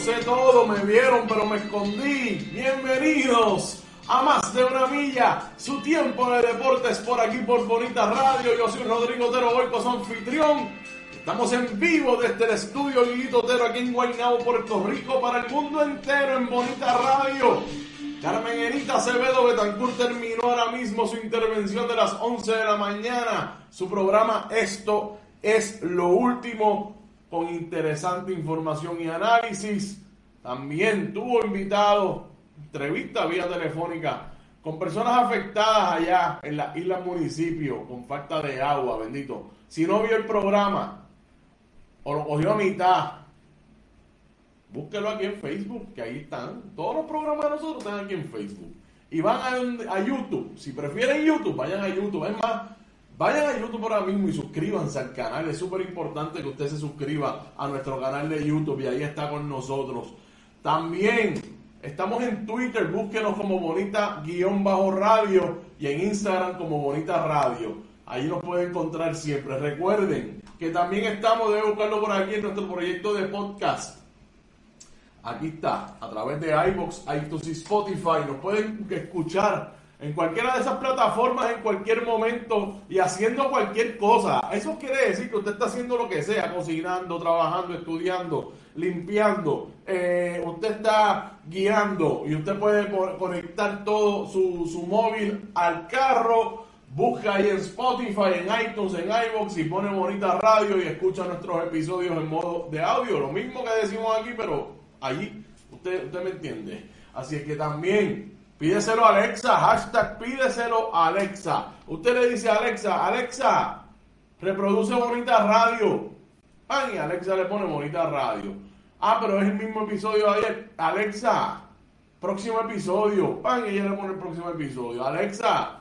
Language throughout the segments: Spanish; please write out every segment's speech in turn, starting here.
sé todo, me vieron, pero me escondí. Bienvenidos a Más de una Milla, su tiempo de deportes por aquí por Bonita Radio. Yo soy Rodrigo Otero Boico, su anfitrión. Estamos en vivo desde el estudio Guiguito Otero aquí en Guaynabo, Puerto Rico, para el mundo entero en Bonita Radio. Carmen Enita Acevedo Betancourt terminó ahora mismo su intervención de las 11 de la mañana. Su programa Esto es lo último con interesante información y análisis. También tuvo invitado entrevista vía telefónica con personas afectadas allá en la isla municipio con falta de agua, bendito. Si no vio el programa o lo cogió a mitad, búsquelo aquí en Facebook, que ahí están. Todos los programas de nosotros están aquí en Facebook. Y van a, a YouTube. Si prefieren YouTube, vayan a YouTube. Es más, Vayan a YouTube ahora mismo y suscríbanse al canal. Es súper importante que usted se suscriba a nuestro canal de YouTube y ahí está con nosotros. También estamos en Twitter, búsquenos como Bonita-Radio y en Instagram como Bonita Radio. Ahí nos puede encontrar siempre. Recuerden que también estamos, debe buscarlo por aquí en nuestro proyecto de podcast. Aquí está, a través de iBox, iTunes y Spotify. Nos pueden escuchar en cualquiera de esas plataformas en cualquier momento y haciendo cualquier cosa. Eso quiere decir que usted está haciendo lo que sea, cocinando, trabajando, estudiando, limpiando. Eh, usted está guiando y usted puede conectar todo su, su móvil al carro. Busca ahí en Spotify, en iTunes, en iBox y pone bonita radio y escucha nuestros episodios en modo de audio. Lo mismo que decimos aquí, pero allí usted, usted me entiende. Así es que también Pídeselo a Alexa, hashtag pídeselo a Alexa. Usted le dice a Alexa, Alexa, reproduce bonita radio. Pan, y Alexa le pone bonita radio. Ah, pero es el mismo episodio ayer. Alexa, próximo episodio. Pan, ella le pone el próximo episodio. Alexa,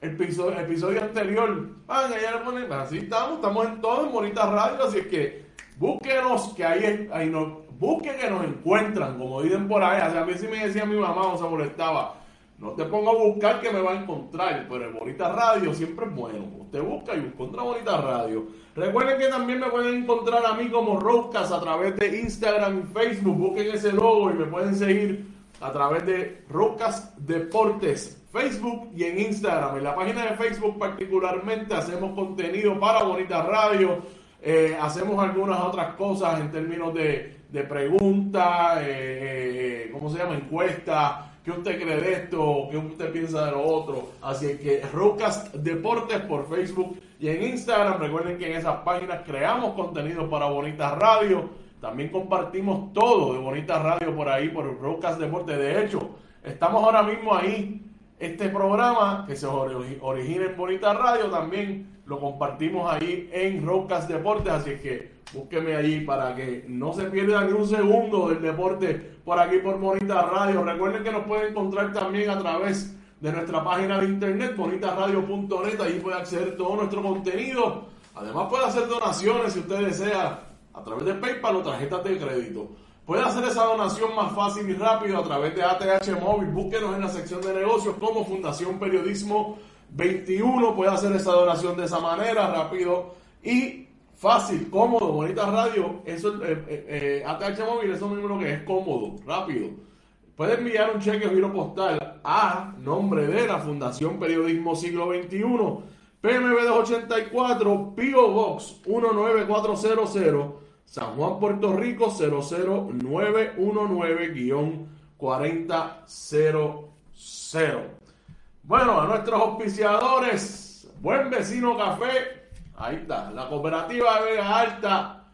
episodio, episodio anterior. Pan, ella le pone. Así estamos, estamos en todo en bonita radio. Así es que búsquenos, que ahí, ahí nos. Busquen que nos encuentran, como dicen por ahí. A mí sí me decía mi mamá, o se molestaba. No te pongo a buscar que me va a encontrar, pero el Bonita Radio siempre es bueno. Usted busca y encuentra Bonita Radio. Recuerden que también me pueden encontrar a mí como Roscas a través de Instagram y Facebook. Busquen ese logo y me pueden seguir a través de Roscas Deportes, Facebook y en Instagram. En la página de Facebook particularmente hacemos contenido para Bonita Radio. Eh, hacemos algunas otras cosas en términos de, de preguntas, eh, eh, ¿cómo se llama? Encuestas. ¿Qué usted cree de esto? ¿Qué usted piensa de lo otro? Así que Rocas Deportes por Facebook y en Instagram. Recuerden que en esas páginas creamos contenido para Bonita Radio. También compartimos todo de Bonita Radio por ahí, por Rocas Deportes. De hecho, estamos ahora mismo ahí. Este programa que se ori- origina en Bonita Radio también lo compartimos ahí en Rocas Deportes. Así que búsqueme allí para que no se pierda ni un segundo del deporte por aquí por Bonita Radio. Recuerden que nos pueden encontrar también a través de nuestra página de internet, bonitaradio.net. Ahí puede acceder todo nuestro contenido. Además puede hacer donaciones si usted desea a través de PayPal o tarjetas de crédito. Puede hacer esa donación más fácil y rápido a través de ATH Móvil. Búsquenos en la sección de negocios como Fundación Periodismo 21. Puede hacer esa donación de esa manera, rápido y fácil, cómodo. Bonita radio, eso eh, eh, eh, ATH Móvil, eso mismo lo que es cómodo, rápido. Puede enviar un cheque o giro postal a nombre de la Fundación Periodismo Siglo XXI, PMB 284, PO Box 19400, San Juan, Puerto Rico 00919-4000. Bueno, a nuestros auspiciadores, Buen Vecino Café, ahí está, la cooperativa de Vega Alta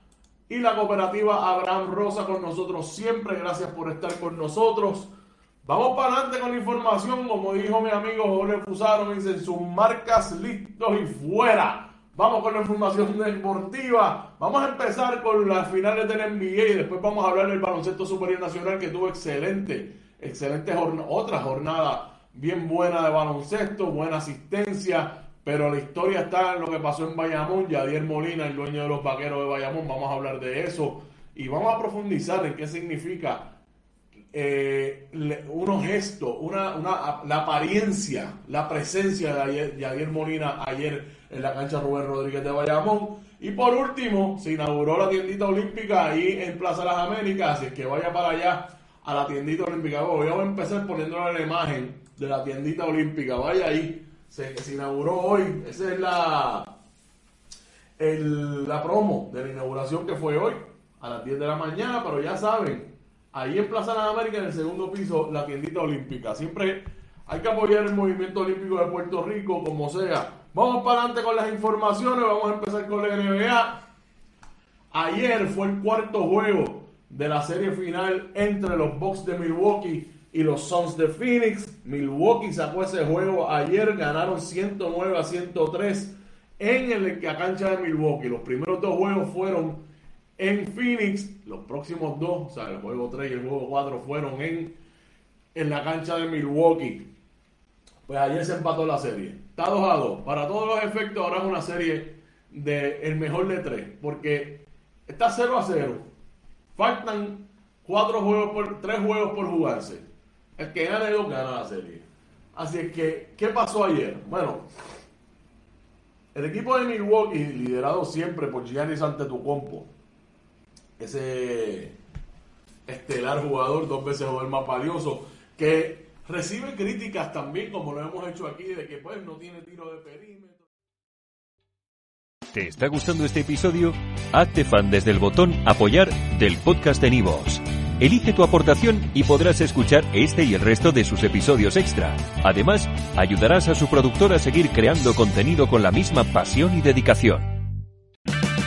y la cooperativa Abraham Rosa con nosotros siempre. Gracias por estar con nosotros. Vamos para adelante con la información, como dijo mi amigo Jorge Fusaro, me dicen sus marcas listos y fuera. Vamos con la información deportiva. Vamos a empezar con las finales del NBA y después vamos a hablar del baloncesto superior nacional que tuvo excelente, excelente otra jornada bien buena de baloncesto, buena asistencia, pero la historia está en lo que pasó en Bayamón. Yadier Molina, el dueño de los vaqueros de Bayamón, vamos a hablar de eso y vamos a profundizar en qué significa eh, unos gestos, una, una, la apariencia, la presencia de Yadier Molina ayer en la cancha Rubén Rodríguez de Bayamón. Y por último, se inauguró la tiendita olímpica ahí en Plaza de las Américas, así que vaya para allá a la tiendita olímpica. Voy a empezar poniéndole la imagen de la tiendita olímpica. Vaya ahí, se, inauguró hoy. Esa es la, la promo de la inauguración que fue hoy a las 10 de la mañana, pero ya saben, ahí en Plaza de las Américas, en el segundo piso, la tiendita olímpica. Siempre hay que apoyar el movimiento olímpico de Puerto Rico, como sea. Vamos para adelante con las informaciones, vamos a empezar con la NBA. Ayer fue el cuarto juego de la serie final entre los Bucks de Milwaukee y los Suns de Phoenix. Milwaukee sacó ese juego ayer, ganaron 109 a 103 en el, la cancha de Milwaukee. Los primeros dos juegos fueron en Phoenix. Los próximos dos, o sea, el juego 3 y el juego 4 fueron en, en la cancha de Milwaukee. Pues ayer se empató la serie. Está 2 a 2. Para todos los efectos, ahora es una serie de el mejor de tres. Porque está 0 a 0. Faltan cuatro juegos por, tres juegos por jugarse. El que gane dos gana la serie. Así es que, ¿qué pasó ayer? Bueno, el equipo de Milwaukee, liderado siempre por Giannis Antetokounmpo, ese estelar jugador, dos veces jugador más valioso, que recibe críticas también, como lo hemos hecho aquí, de que pues no tiene tiro de perímetro. ¿Te está gustando este episodio? Hazte fan desde el botón apoyar del podcast de Nivos. Elige tu aportación y podrás escuchar este y el resto de sus episodios extra. Además, ayudarás a su productor a seguir creando contenido con la misma pasión y dedicación.